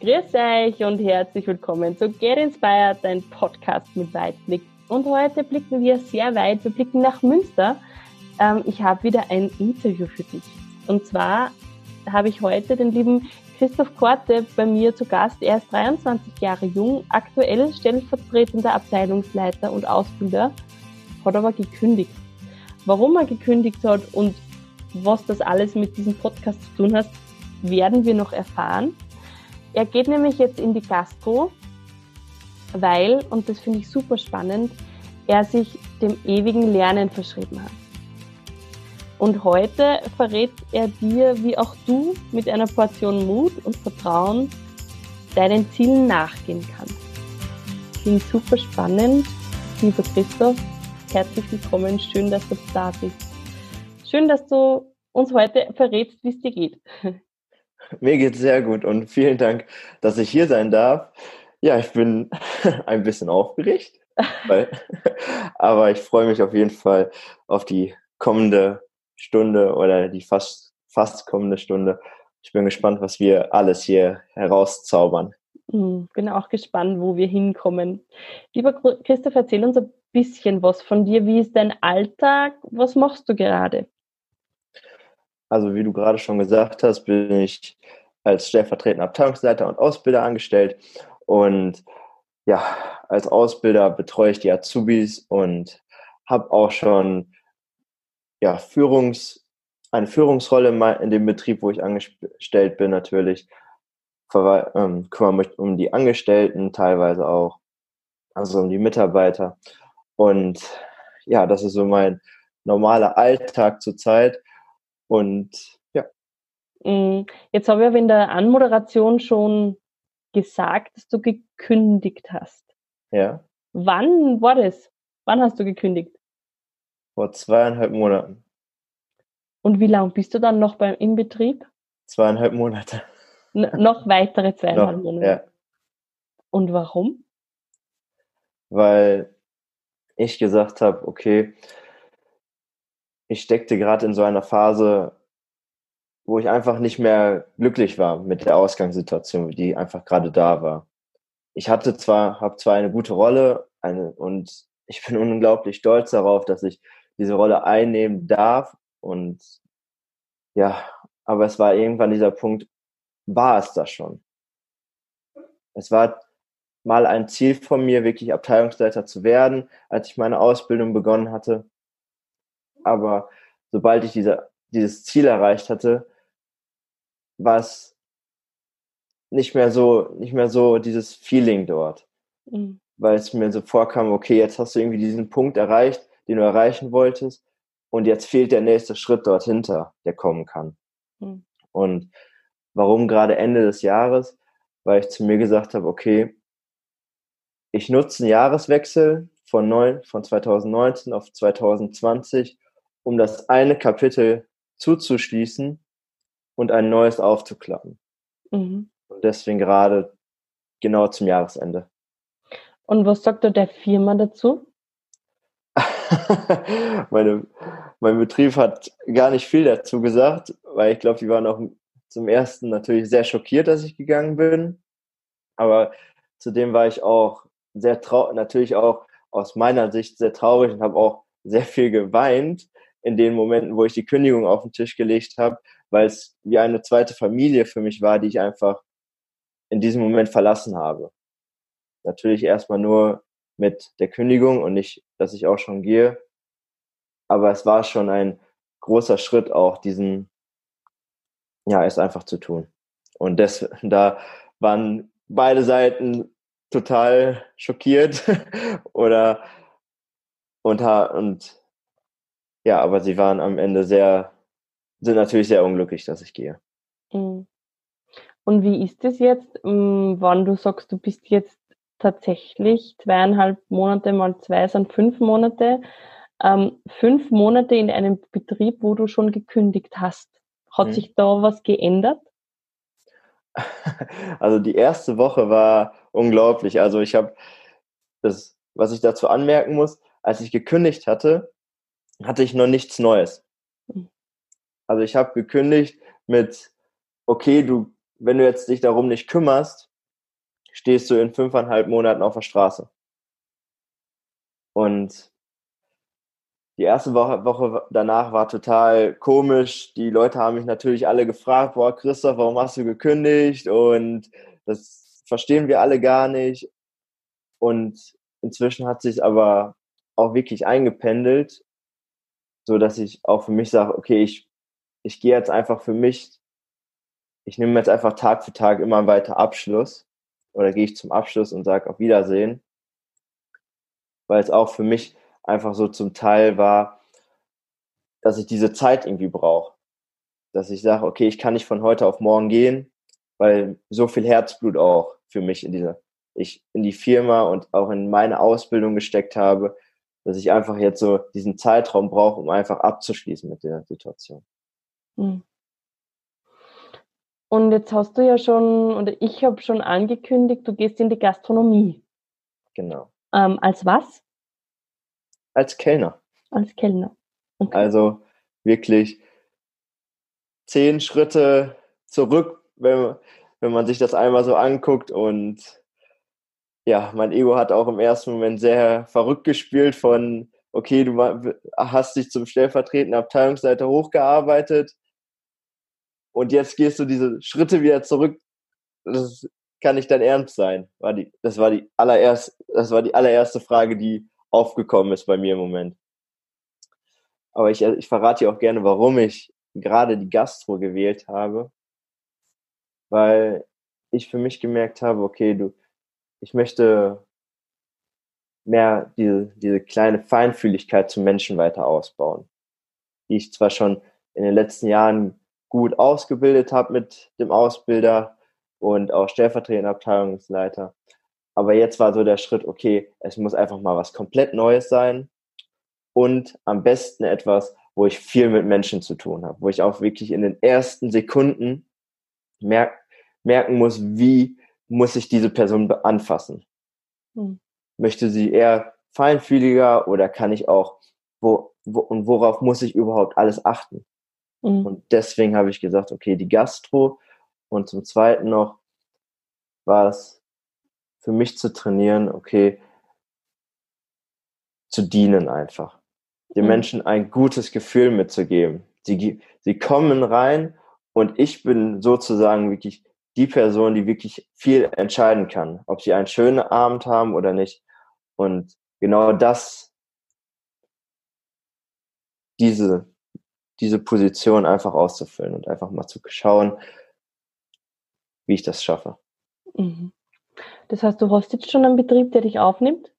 Grüß euch und herzlich willkommen zu Get Inspired, dein Podcast mit Weitblick. Und heute blicken wir sehr weit, wir blicken nach Münster. Ähm, ich habe wieder ein Interview für dich. Und zwar habe ich heute den lieben Christoph Korte bei mir zu Gast. Er ist 23 Jahre jung, aktuell stellvertretender Abteilungsleiter und Ausbilder, hat aber gekündigt. Warum er gekündigt hat und was das alles mit diesem Podcast zu tun hat, werden wir noch erfahren. Er geht nämlich jetzt in die Gastro, weil, und das finde ich super spannend, er sich dem ewigen Lernen verschrieben hat. Und heute verrät er dir, wie auch du mit einer Portion Mut und Vertrauen deinen Zielen nachgehen kannst. Klingt super spannend. Lieber Christoph, herzlich willkommen. Schön, dass du da bist. Schön, dass du uns heute verrätst, wie es dir geht. Mir geht's sehr gut und vielen Dank, dass ich hier sein darf. Ja, ich bin ein bisschen aufgeregt, weil, aber ich freue mich auf jeden Fall auf die kommende Stunde oder die fast, fast kommende Stunde. Ich bin gespannt, was wir alles hier herauszaubern. Hm, bin auch gespannt, wo wir hinkommen. Lieber Christoph, erzähl uns ein bisschen was von dir. Wie ist dein Alltag? Was machst du gerade? Also wie du gerade schon gesagt hast, bin ich als stellvertretender Abteilungsleiter und Ausbilder angestellt. Und ja, als Ausbilder betreue ich die Azubis und habe auch schon ja, Führungs, eine Führungsrolle in dem Betrieb, wo ich angestellt bin, natürlich. Ver ähm, kümmere mich um die Angestellten teilweise auch, also um die Mitarbeiter. Und ja, das ist so mein normaler Alltag zurzeit. Und ja. Mm, jetzt habe ich aber in der Anmoderation schon gesagt, dass du gekündigt hast. Ja. Wann war das? Wann hast du gekündigt? Vor zweieinhalb Monaten. Und wie lange bist du dann noch beim im Betrieb? Zweieinhalb Monate. N noch weitere zweieinhalb noch, Monate. Ja. Und warum? Weil ich gesagt habe, okay, ich steckte gerade in so einer Phase, wo ich einfach nicht mehr glücklich war mit der Ausgangssituation, die einfach gerade da war. Ich hatte zwar, habe zwar eine gute Rolle eine, und ich bin unglaublich stolz darauf, dass ich diese Rolle einnehmen darf und ja, aber es war irgendwann dieser Punkt, war es das schon. Es war mal ein Ziel von mir, wirklich Abteilungsleiter zu werden, als ich meine Ausbildung begonnen hatte aber sobald ich diese, dieses Ziel erreicht hatte, war es nicht mehr so, nicht mehr so dieses Feeling dort. Mhm. Weil es mir so vorkam, okay, jetzt hast du irgendwie diesen Punkt erreicht, den du erreichen wolltest, und jetzt fehlt der nächste Schritt dort hinter, der kommen kann. Mhm. Und warum gerade Ende des Jahres? Weil ich zu mir gesagt habe, okay, ich nutze einen Jahreswechsel von, neun, von 2019 auf 2020, um das eine Kapitel zuzuschließen und ein neues aufzuklappen. Mhm. Und deswegen gerade genau zum Jahresende. Und was sagt der Firma dazu? Meine, mein Betrieb hat gar nicht viel dazu gesagt, weil ich glaube, die waren auch zum ersten natürlich sehr schockiert, dass ich gegangen bin. Aber zudem war ich auch sehr traurig, natürlich auch aus meiner Sicht sehr traurig und habe auch sehr viel geweint, in den Momenten, wo ich die Kündigung auf den Tisch gelegt habe, weil es wie eine zweite Familie für mich war, die ich einfach in diesem Moment verlassen habe. Natürlich erstmal nur mit der Kündigung und nicht, dass ich auch schon gehe. Aber es war schon ein großer Schritt auch, diesen, ja, es einfach zu tun. Und das, da waren beide Seiten total schockiert oder und, und ja, aber sie waren am Ende sehr, sind natürlich sehr unglücklich, dass ich gehe. Mhm. Und wie ist es jetzt, mm, wann du sagst, du bist jetzt tatsächlich zweieinhalb Monate mal zwei sind fünf Monate, ähm, fünf Monate in einem Betrieb, wo du schon gekündigt hast. Hat mhm. sich da was geändert? Also die erste Woche war unglaublich. Also ich habe das, was ich dazu anmerken muss, als ich gekündigt hatte, hatte ich noch nichts Neues. Hm. Also ich habe gekündigt mit, okay, du, wenn du jetzt dich darum nicht kümmerst, stehst du in fünfeinhalb Monaten auf der Straße. Und die erste Woche, Woche danach war total komisch. Die Leute haben mich natürlich alle gefragt, boah, Christoph, warum hast du gekündigt? Und das verstehen wir alle gar nicht. Und inzwischen hat sich aber auch wirklich eingependelt, so dass ich auch für mich sage, okay, ich, ich gehe jetzt einfach für mich, ich nehme jetzt einfach Tag für Tag immer weiter Abschluss oder gehe ich zum Abschluss und sage auf Wiedersehen, weil es auch für mich einfach so zum Teil war, dass ich diese Zeit irgendwie brauche. Dass ich sage, okay, ich kann nicht von heute auf morgen gehen, weil so viel Herzblut auch für mich in dieser, ich in die Firma und auch in meine Ausbildung gesteckt habe, dass ich einfach jetzt so diesen Zeitraum brauche, um einfach abzuschließen mit der Situation. Hm. Und jetzt hast du ja schon, oder ich habe schon angekündigt, du gehst in die Gastronomie. Genau. Ähm, als was? Als Kellner. Als Kellner. Okay. Also wirklich zehn Schritte zurück, wenn, wenn man sich das einmal so anguckt. Und ja, mein Ego hat auch im ersten Moment sehr verrückt gespielt von, okay, du hast dich zum stellvertretenden Abteilungsleiter hochgearbeitet und jetzt gehst du diese Schritte wieder zurück. Das kann nicht dein Ernst sein. War die, das war die allererste, das war die allererste Frage, die aufgekommen ist bei mir im Moment. Aber ich, ich verrate dir auch gerne, warum ich gerade die Gastro gewählt habe. Weil ich für mich gemerkt habe, okay, du, ich möchte mehr diese, diese kleine Feinfühligkeit zum Menschen weiter ausbauen. Die ich zwar schon in den letzten Jahren gut ausgebildet habe mit dem Ausbilder und auch stellvertretender Abteilungsleiter. Aber jetzt war so der Schritt, okay, es muss einfach mal was komplett Neues sein und am besten etwas, wo ich viel mit Menschen zu tun habe, wo ich auch wirklich in den ersten Sekunden merk merken muss, wie muss ich diese Person anfassen. Hm. Möchte sie eher feinfühliger oder kann ich auch, wo, wo, und worauf muss ich überhaupt alles achten? Mhm. Und deswegen habe ich gesagt, okay, die Gastro und zum Zweiten noch war es für mich zu trainieren, okay, zu dienen einfach. Den mhm. Menschen ein gutes Gefühl mitzugeben. Sie, sie kommen rein und ich bin sozusagen wirklich die Person, die wirklich viel entscheiden kann, ob sie einen schönen Abend haben oder nicht. Und genau das, diese, diese Position einfach auszufüllen und einfach mal zu schauen, wie ich das schaffe. Mhm. Das heißt, du hast jetzt schon einen Betrieb, der dich aufnimmt?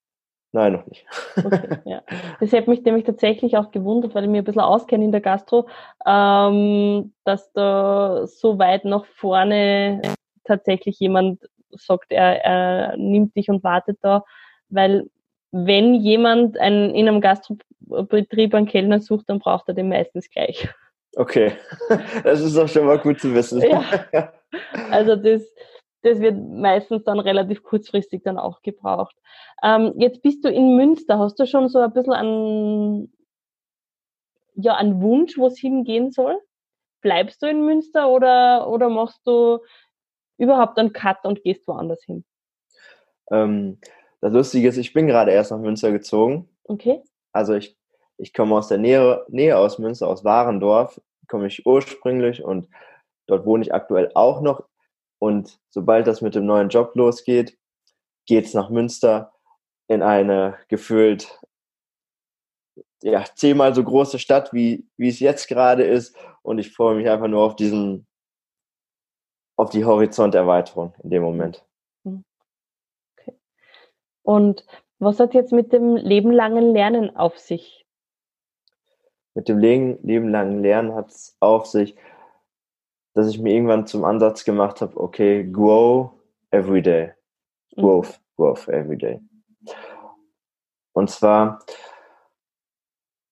Nein, noch nicht. Okay, ja. Das hat mich nämlich tatsächlich auch gewundert, weil ich mir ein bisschen auskenne in der Gastro, ähm, dass da so weit nach vorne tatsächlich jemand sagt, er, er nimmt dich und wartet da, weil wenn jemand einen, in einem Gastrobetrieb einen Kellner sucht, dann braucht er den meistens gleich. Okay, das ist doch schon mal gut zu wissen. Ja. Also das, das wird meistens dann relativ kurzfristig dann auch gebraucht. Ähm, jetzt bist du in Münster. Hast du schon so ein bisschen einen, ja, einen Wunsch, wo es hingehen soll? Bleibst du in Münster oder, oder machst du überhaupt einen Cut und gehst woanders hin? Ähm, das Lustige ist, ich bin gerade erst nach Münster gezogen. Okay. Also ich, ich komme aus der Nähe, Nähe aus Münster, aus Warendorf, komme ich ursprünglich und dort wohne ich aktuell auch noch und sobald das mit dem neuen Job losgeht, geht's nach Münster in eine gefühlt ja, zehnmal so große Stadt, wie, wie es jetzt gerade ist. Und ich freue mich einfach nur auf diesen, auf die Horizonterweiterung in dem Moment. Hm. Okay. Und was hat jetzt mit dem lebenlangen Lernen auf sich? Mit dem lebenlangen Lernen hat es auf sich, dass ich mir irgendwann zum Ansatz gemacht habe, okay, grow every day. Mhm. Growth, mhm. growth every day. Und zwar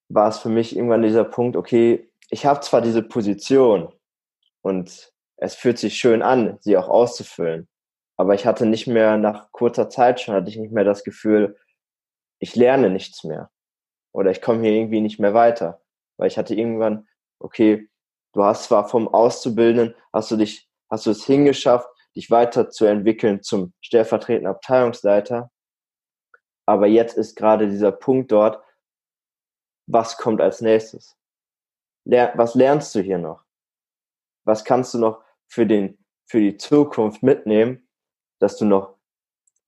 war es für mich irgendwann dieser Punkt, okay, ich habe zwar diese Position und es fühlt sich schön an, sie auch auszufüllen, aber ich hatte nicht mehr nach kurzer Zeit schon, hatte ich nicht mehr das Gefühl, ich lerne nichts mehr oder ich komme hier irgendwie nicht mehr weiter, weil ich hatte irgendwann, okay, Du hast zwar vom Auszubildenden, hast du dich, hast du es hingeschafft, dich weiterzuentwickeln zum stellvertretenden Abteilungsleiter. Aber jetzt ist gerade dieser Punkt dort, was kommt als nächstes? was lernst du hier noch? Was kannst du noch für den, für die Zukunft mitnehmen, dass du noch,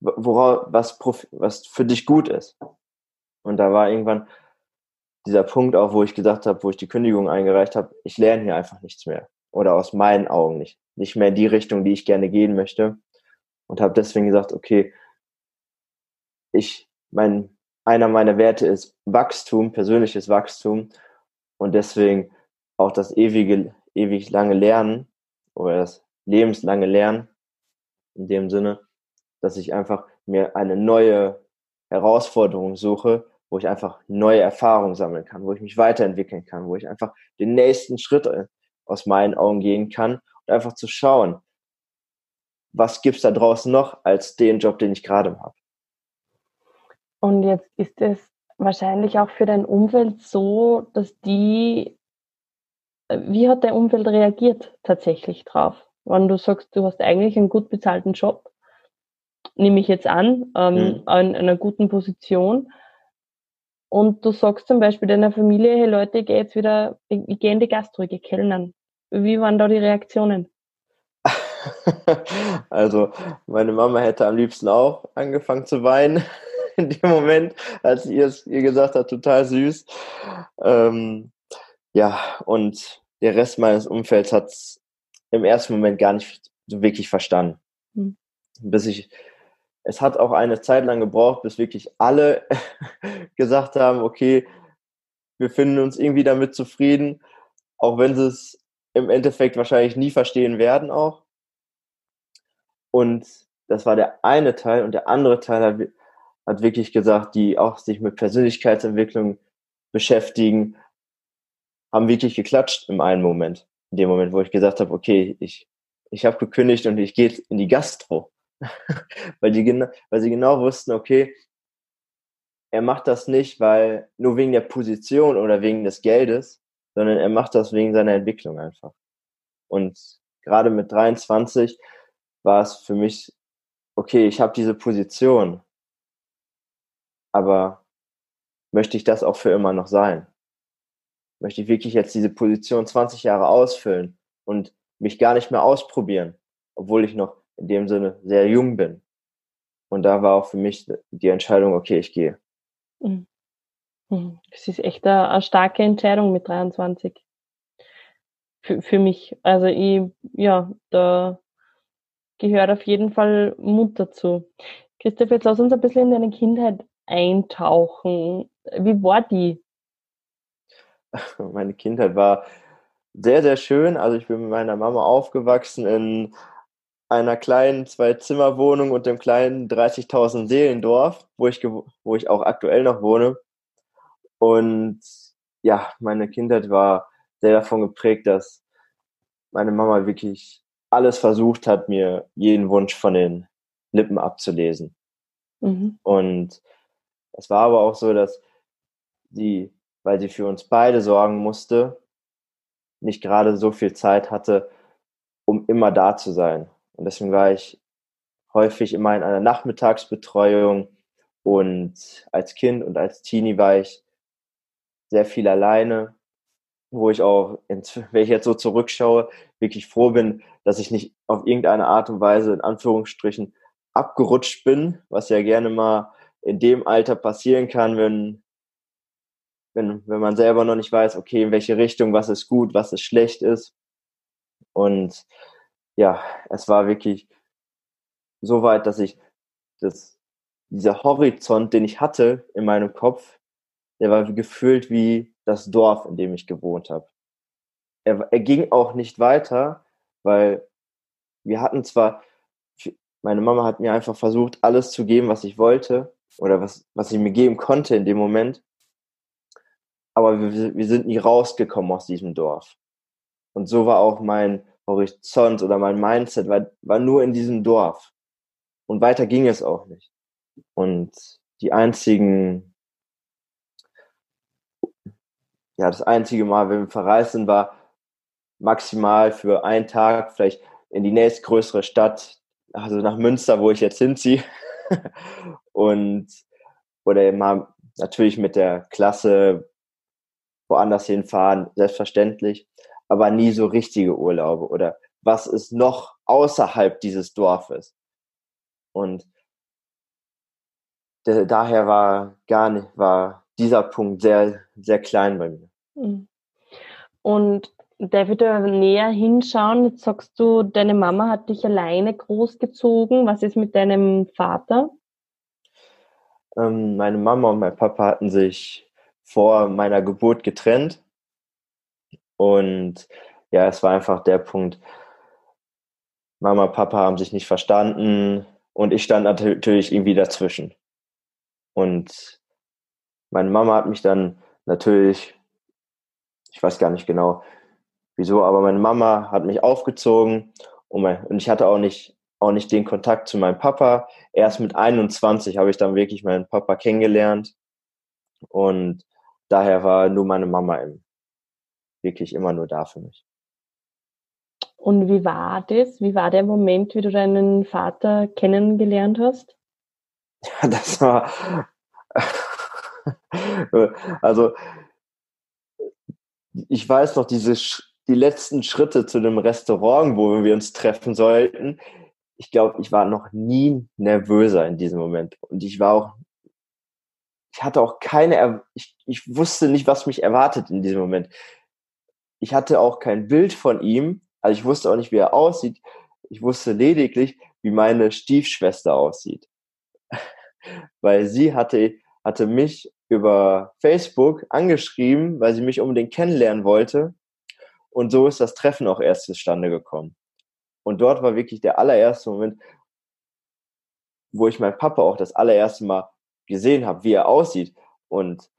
worauf, was, was für dich gut ist? Und da war irgendwann dieser Punkt auch, wo ich gesagt habe, wo ich die Kündigung eingereicht habe, ich lerne hier einfach nichts mehr. Oder aus meinen Augen nicht. Nicht mehr in die Richtung, die ich gerne gehen möchte. Und habe deswegen gesagt, okay, ich, mein, einer meiner Werte ist Wachstum, persönliches Wachstum. Und deswegen auch das ewige, ewig lange Lernen oder das lebenslange Lernen in dem Sinne, dass ich einfach mir eine neue Herausforderung suche, wo ich einfach neue Erfahrungen sammeln kann, wo ich mich weiterentwickeln kann, wo ich einfach den nächsten Schritt äh, aus meinen Augen gehen kann und einfach zu schauen, was gibt's da draußen noch als den Job, den ich gerade habe. Und jetzt ist es wahrscheinlich auch für dein Umfeld so, dass die, äh, wie hat dein Umfeld reagiert tatsächlich drauf? Wenn du sagst, du hast eigentlich einen gut bezahlten Job, nehme ich jetzt an, ähm, mhm. in einer guten Position, und du sagst zum Beispiel deiner Familie, hey Leute, ich gehe jetzt wieder, ich gehe in die Gastro, ich gehe kellnern. Wie waren da die Reaktionen? Also, meine Mama hätte am liebsten auch angefangen zu weinen in dem Moment, als ihr es ihr gesagt hat, total süß. Ähm, ja, und der Rest meines Umfelds hat es im ersten Moment gar nicht wirklich verstanden. Hm. Bis ich es hat auch eine Zeit lang gebraucht, bis wirklich alle gesagt haben, okay, wir finden uns irgendwie damit zufrieden, auch wenn sie es im Endeffekt wahrscheinlich nie verstehen werden auch. Und das war der eine Teil und der andere Teil hat, hat wirklich gesagt, die auch sich mit Persönlichkeitsentwicklung beschäftigen, haben wirklich geklatscht im einen Moment. In dem Moment, wo ich gesagt habe, okay, ich, ich habe gekündigt und ich gehe in die Gastro. weil, die, weil sie genau wussten, okay, er macht das nicht, weil nur wegen der Position oder wegen des Geldes, sondern er macht das wegen seiner Entwicklung einfach. Und gerade mit 23 war es für mich, okay, ich habe diese Position, aber möchte ich das auch für immer noch sein? Möchte ich wirklich jetzt diese Position 20 Jahre ausfüllen und mich gar nicht mehr ausprobieren, obwohl ich noch in dem Sinne sehr jung bin. Und da war auch für mich die Entscheidung, okay, ich gehe. Mhm. Mhm. Das ist echt eine, eine starke Entscheidung mit 23. Für, für mich. Also ich, ja, da gehört auf jeden Fall Mut dazu. Christoph, jetzt lass uns ein bisschen in deine Kindheit eintauchen. Wie war die? Meine Kindheit war sehr, sehr schön. Also ich bin mit meiner Mama aufgewachsen in einer kleinen Zwei-Zimmer-Wohnung und dem kleinen 30.000 Seelendorf, wo ich, wo ich auch aktuell noch wohne. Und ja, meine Kindheit war sehr davon geprägt, dass meine Mama wirklich alles versucht hat, mir jeden Wunsch von den Lippen abzulesen. Mhm. Und es war aber auch so, dass sie, weil sie für uns beide sorgen musste, nicht gerade so viel Zeit hatte, um immer da zu sein. Und deswegen war ich häufig immer in einer Nachmittagsbetreuung und als Kind und als Teenie war ich sehr viel alleine, wo ich auch, wenn ich jetzt so zurückschaue, wirklich froh bin, dass ich nicht auf irgendeine Art und Weise in Anführungsstrichen abgerutscht bin, was ja gerne mal in dem Alter passieren kann, wenn, wenn, wenn man selber noch nicht weiß, okay, in welche Richtung, was ist gut, was ist schlecht ist. Und ja, es war wirklich so weit, dass ich das, dieser Horizont, den ich hatte in meinem Kopf, der war gefühlt wie das Dorf, in dem ich gewohnt habe. Er, er ging auch nicht weiter, weil wir hatten zwar, meine Mama hat mir einfach versucht, alles zu geben, was ich wollte oder was, was sie mir geben konnte in dem Moment. Aber wir, wir sind nie rausgekommen aus diesem Dorf. Und so war auch mein Horizont oder mein Mindset war, war nur in diesem Dorf. Und weiter ging es auch nicht. Und die einzigen, ja, das einzige Mal, wenn wir verreist sind, war maximal für einen Tag, vielleicht in die nächstgrößere Stadt, also nach Münster, wo ich jetzt hinziehe. und oder mal natürlich mit der Klasse woanders hinfahren, selbstverständlich, aber nie so richtige Urlaube oder was ist noch außerhalb dieses Dorfes. Und daher war gar nicht, war dieser Punkt sehr, sehr klein bei mir. Mhm. Und darf ich da näher hinschauen? Jetzt sagst du, deine Mama hat dich alleine großgezogen. Was ist mit deinem Vater? Ähm, meine Mama und mein Papa hatten sich vor meiner Geburt getrennt. Und ja, es war einfach der Punkt, Mama, Papa haben sich nicht verstanden und ich stand natürlich irgendwie dazwischen. Und meine Mama hat mich dann natürlich, ich weiß gar nicht genau wieso, aber meine Mama hat mich aufgezogen und, mein, und ich hatte auch nicht, auch nicht den Kontakt zu meinem Papa. Erst mit 21 habe ich dann wirklich meinen Papa kennengelernt und daher war nur meine Mama im, wirklich immer nur da für mich. Und wie war das? Wie war der Moment, wie du deinen Vater kennengelernt hast? Ja, das war, also, ich weiß noch, diese, die letzten Schritte zu dem Restaurant, wo wir uns treffen sollten. Ich glaube, ich war noch nie nervöser in diesem Moment. Und ich war auch, ich hatte auch keine, ich, ich wusste nicht, was mich erwartet in diesem Moment. Ich hatte auch kein Bild von ihm. Also ich wusste auch nicht, wie er aussieht. Ich wusste lediglich, wie meine Stiefschwester aussieht. Weil sie hatte hatte mich über Facebook angeschrieben, weil sie mich unbedingt kennenlernen wollte. Und so ist das Treffen auch erst zustande gekommen. Und dort war wirklich der allererste Moment, wo ich meinen Papa auch das allererste Mal gesehen habe, wie er aussieht. Und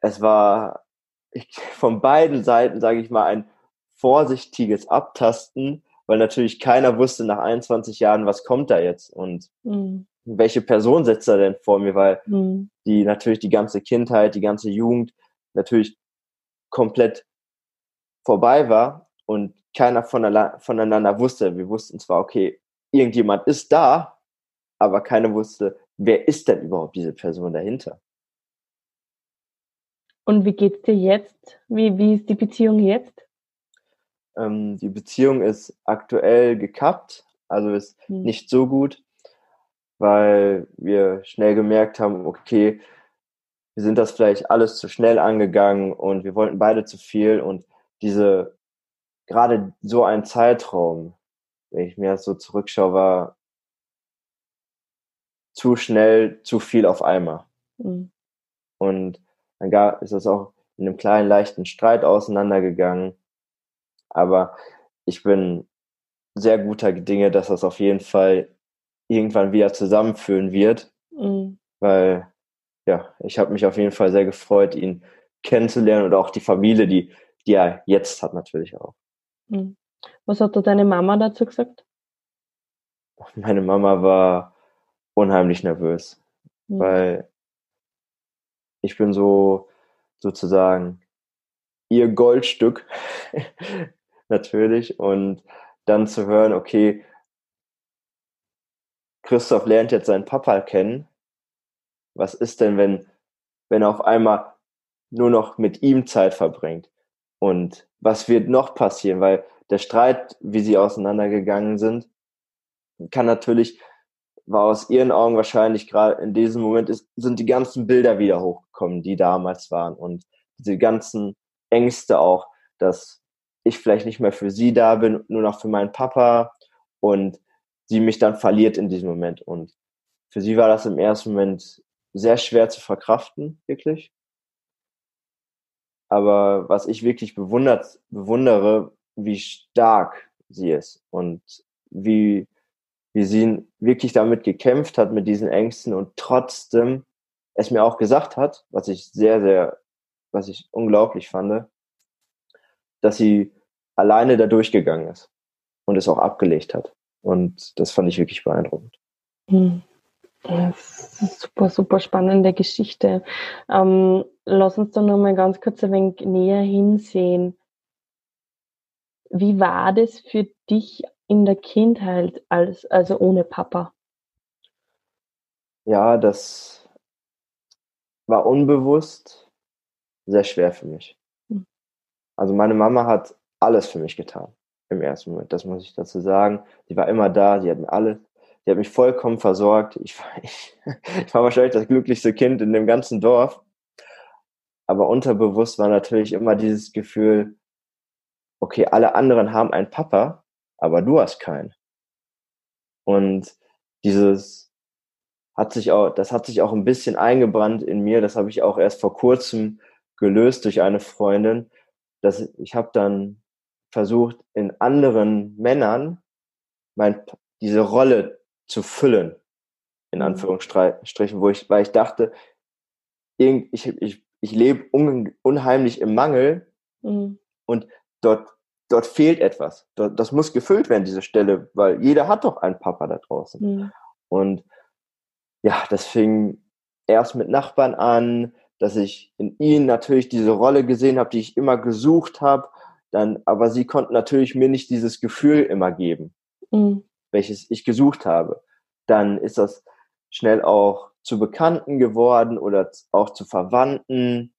es war ich, von beiden Seiten, sage ich mal, ein vorsichtiges Abtasten, weil natürlich keiner wusste nach 21 Jahren, was kommt da jetzt. Und mhm welche Person setzt er denn vor mir, weil mhm. die natürlich die ganze Kindheit, die ganze Jugend natürlich komplett vorbei war und keiner voneinander wusste. Wir wussten zwar, okay, irgendjemand ist da, aber keiner wusste, wer ist denn überhaupt diese Person dahinter. Und wie geht's dir jetzt? Wie, wie ist die Beziehung jetzt? Ähm, die Beziehung ist aktuell gekappt, also ist hm. nicht so gut weil wir schnell gemerkt haben, okay, wir sind das vielleicht alles zu schnell angegangen und wir wollten beide zu viel und diese, gerade so ein Zeitraum, wenn ich mir das so zurückschaue, war zu schnell, zu viel auf einmal. Mhm. Und dann gab, ist das auch in einem kleinen, leichten Streit auseinandergegangen. Aber ich bin sehr guter Dinge, dass das auf jeden Fall irgendwann wieder zusammenführen wird. Mhm. Weil, ja, ich habe mich auf jeden Fall sehr gefreut, ihn kennenzulernen und auch die Familie, die, die er jetzt hat, natürlich auch. Mhm. Was hat da deine Mama dazu gesagt? Meine Mama war unheimlich nervös, mhm. weil ich bin so sozusagen ihr Goldstück natürlich und dann zu hören, okay, Christoph lernt jetzt seinen Papa kennen. Was ist denn, wenn, wenn er auf einmal nur noch mit ihm Zeit verbringt? Und was wird noch passieren? Weil der Streit, wie sie auseinandergegangen sind, kann natürlich, war aus ihren Augen wahrscheinlich gerade in diesem Moment, ist, sind die ganzen Bilder wieder hochgekommen, die damals waren. Und diese ganzen Ängste auch, dass ich vielleicht nicht mehr für sie da bin, nur noch für meinen Papa. Und sie mich dann verliert in diesem Moment. Und für sie war das im ersten Moment sehr schwer zu verkraften, wirklich. Aber was ich wirklich bewundert, bewundere, wie stark sie ist und wie, wie sie wirklich damit gekämpft hat, mit diesen Ängsten und trotzdem es mir auch gesagt hat, was ich sehr, sehr, was ich unglaublich fand, dass sie alleine da durchgegangen ist und es auch abgelegt hat. Und das fand ich wirklich beeindruckend. Hm. Das ist super, super spannende Geschichte. Ähm, lass uns da noch mal ganz kurz ein wenig näher hinsehen. Wie war das für dich in der Kindheit als, also ohne Papa? Ja, das war unbewusst sehr schwer für mich. Hm. Also meine Mama hat alles für mich getan im ersten Moment, das muss ich dazu sagen. Die war immer da, die hat mir alle, die hat mich vollkommen versorgt. Ich war, ich, ich war wahrscheinlich das glücklichste Kind in dem ganzen Dorf. Aber unterbewusst war natürlich immer dieses Gefühl, okay, alle anderen haben einen Papa, aber du hast keinen. Und dieses hat sich auch, das hat sich auch ein bisschen eingebrannt in mir. Das habe ich auch erst vor kurzem gelöst durch eine Freundin, dass ich habe dann versucht, in anderen Männern mein, diese Rolle zu füllen, in mhm. Anführungsstrichen, wo ich, weil ich dachte, ich, ich, ich lebe un, unheimlich im Mangel mhm. und dort, dort fehlt etwas. Das muss gefüllt werden, diese Stelle, weil jeder hat doch einen Papa da draußen. Mhm. Und ja, das fing erst mit Nachbarn an, dass ich in ihnen natürlich diese Rolle gesehen habe, die ich immer gesucht habe dann, aber sie konnten natürlich mir nicht dieses Gefühl immer geben, mhm. welches ich gesucht habe. Dann ist das schnell auch zu Bekannten geworden oder auch zu Verwandten.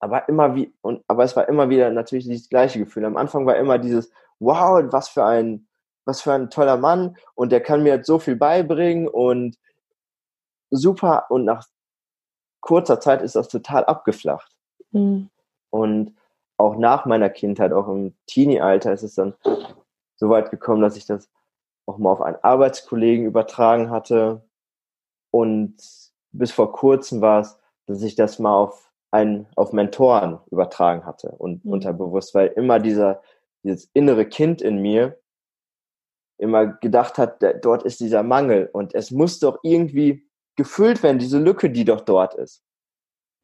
Aber immer wie, und, aber es war immer wieder natürlich dieses gleiche Gefühl. Am Anfang war immer dieses, wow, was für ein, was für ein toller Mann und der kann mir jetzt so viel beibringen und super. Und nach kurzer Zeit ist das total abgeflacht. Mhm. Und auch nach meiner Kindheit, auch im Teenie-Alter ist es dann so weit gekommen, dass ich das auch mal auf einen Arbeitskollegen übertragen hatte. Und bis vor kurzem war es, dass ich das mal auf einen, auf Mentoren übertragen hatte und mhm. unterbewusst, weil immer dieser, dieses innere Kind in mir immer gedacht hat, dort ist dieser Mangel und es muss doch irgendwie gefüllt werden, diese Lücke, die doch dort ist.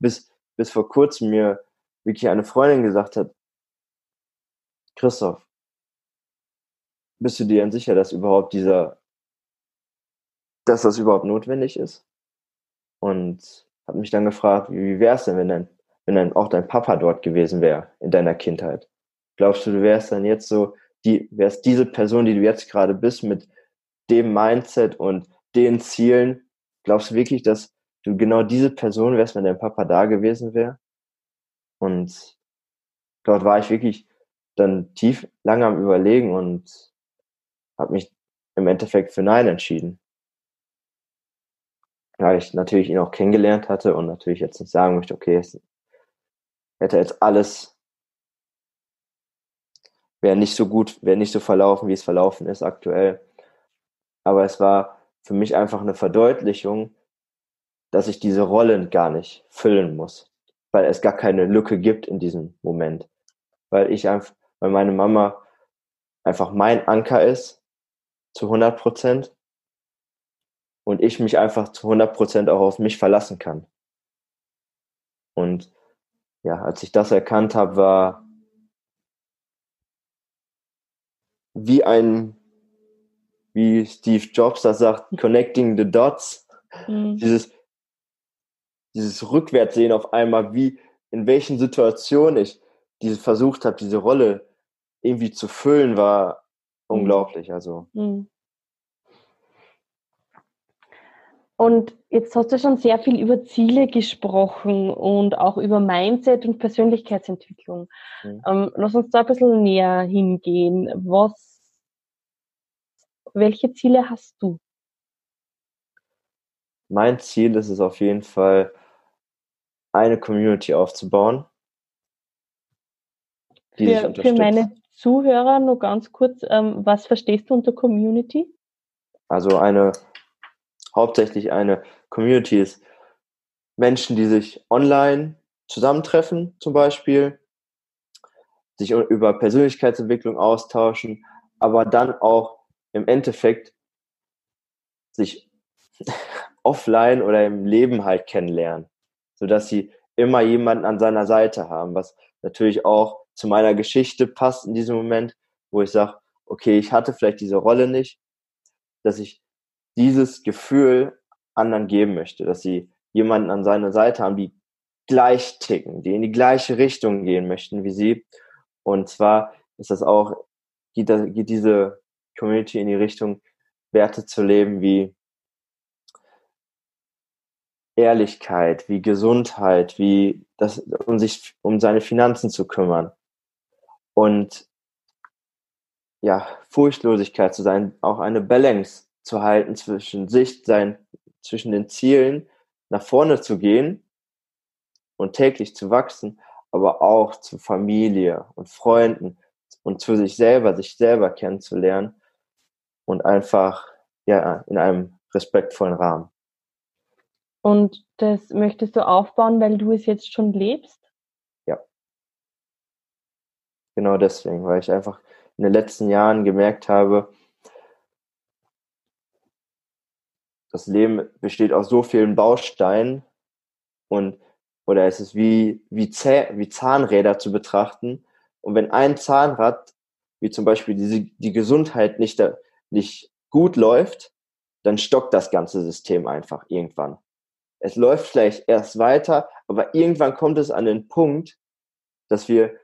Bis, bis vor kurzem mir wirklich eine Freundin gesagt hat, Christoph, bist du dir denn sicher, dass überhaupt dieser, dass das überhaupt notwendig ist? Und hat mich dann gefragt, wie wäre es denn, wenn dein, wenn dann auch dein Papa dort gewesen wäre in deiner Kindheit? Glaubst du, du wärst dann jetzt so, die, wärst diese Person, die du jetzt gerade bist, mit dem Mindset und den Zielen, glaubst du wirklich, dass du genau diese Person wärst, wenn dein Papa da gewesen wäre? Und dort war ich wirklich dann tief lange am Überlegen und habe mich im Endeffekt für Nein entschieden. Weil ich natürlich ihn auch kennengelernt hatte und natürlich jetzt nicht sagen möchte, okay, es hätte jetzt alles, wäre nicht so gut, wäre nicht so verlaufen, wie es verlaufen ist aktuell. Aber es war für mich einfach eine Verdeutlichung, dass ich diese Rollen gar nicht füllen muss weil es gar keine Lücke gibt in diesem Moment. Weil ich einfach, weil meine Mama einfach mein Anker ist, zu 100 Prozent. Und ich mich einfach zu 100 Prozent auch auf mich verlassen kann. Und ja, als ich das erkannt habe, war wie ein, wie Steve Jobs das sagt, connecting the dots. Mhm. Dieses, dieses Rückwärtssehen auf einmal, wie, in welchen Situationen ich diese versucht habe, diese Rolle irgendwie zu füllen, war mhm. unglaublich. Also. Mhm. Und jetzt hast du schon sehr viel über Ziele gesprochen und auch über Mindset und Persönlichkeitsentwicklung. Mhm. Ähm, lass uns da ein bisschen näher hingehen. Was, welche Ziele hast du? Mein Ziel ist es auf jeden Fall, eine Community aufzubauen. Die für, für meine Zuhörer nur ganz kurz, ähm, was verstehst du unter Community? Also eine, hauptsächlich eine Community ist. Menschen, die sich online zusammentreffen, zum Beispiel, sich über Persönlichkeitsentwicklung austauschen, aber dann auch im Endeffekt sich offline oder im Leben halt kennenlernen sodass sie immer jemanden an seiner Seite haben, was natürlich auch zu meiner Geschichte passt in diesem Moment, wo ich sage, okay, ich hatte vielleicht diese Rolle nicht, dass ich dieses Gefühl anderen geben möchte, dass sie jemanden an seiner Seite haben, die gleich ticken, die in die gleiche Richtung gehen möchten wie sie. Und zwar ist das auch, geht, das, geht diese Community in die Richtung Werte zu leben wie Ehrlichkeit, wie Gesundheit, wie das, um sich um seine Finanzen zu kümmern und ja, Furchtlosigkeit zu sein, auch eine Balance zu halten zwischen sich, sein, zwischen den Zielen, nach vorne zu gehen und täglich zu wachsen, aber auch zu Familie und Freunden und zu sich selber, sich selber kennenzulernen und einfach ja in einem respektvollen Rahmen. Und das möchtest du aufbauen, weil du es jetzt schon lebst? Ja. Genau deswegen, weil ich einfach in den letzten Jahren gemerkt habe, das Leben besteht aus so vielen Bausteinen und oder es ist wie, wie, Zäh wie Zahnräder zu betrachten. Und wenn ein Zahnrad, wie zum Beispiel die, die Gesundheit nicht, nicht gut läuft, dann stockt das ganze System einfach irgendwann. Es läuft vielleicht erst weiter, aber irgendwann kommt es an den Punkt, dass wir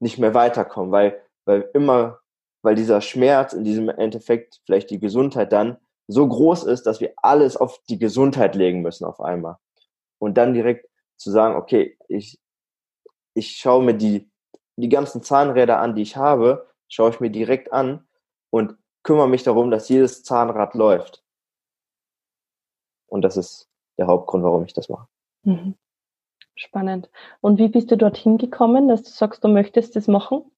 nicht mehr weiterkommen, weil, weil immer, weil dieser Schmerz in diesem Endeffekt vielleicht die Gesundheit dann so groß ist, dass wir alles auf die Gesundheit legen müssen auf einmal. Und dann direkt zu sagen, okay, ich, ich schaue mir die, die ganzen Zahnräder an, die ich habe, schaue ich mir direkt an und kümmere mich darum, dass jedes Zahnrad läuft. Und das ist der Hauptgrund, warum ich das mache. Mhm. Spannend. Und wie bist du dorthin gekommen, dass du sagst, du möchtest das machen?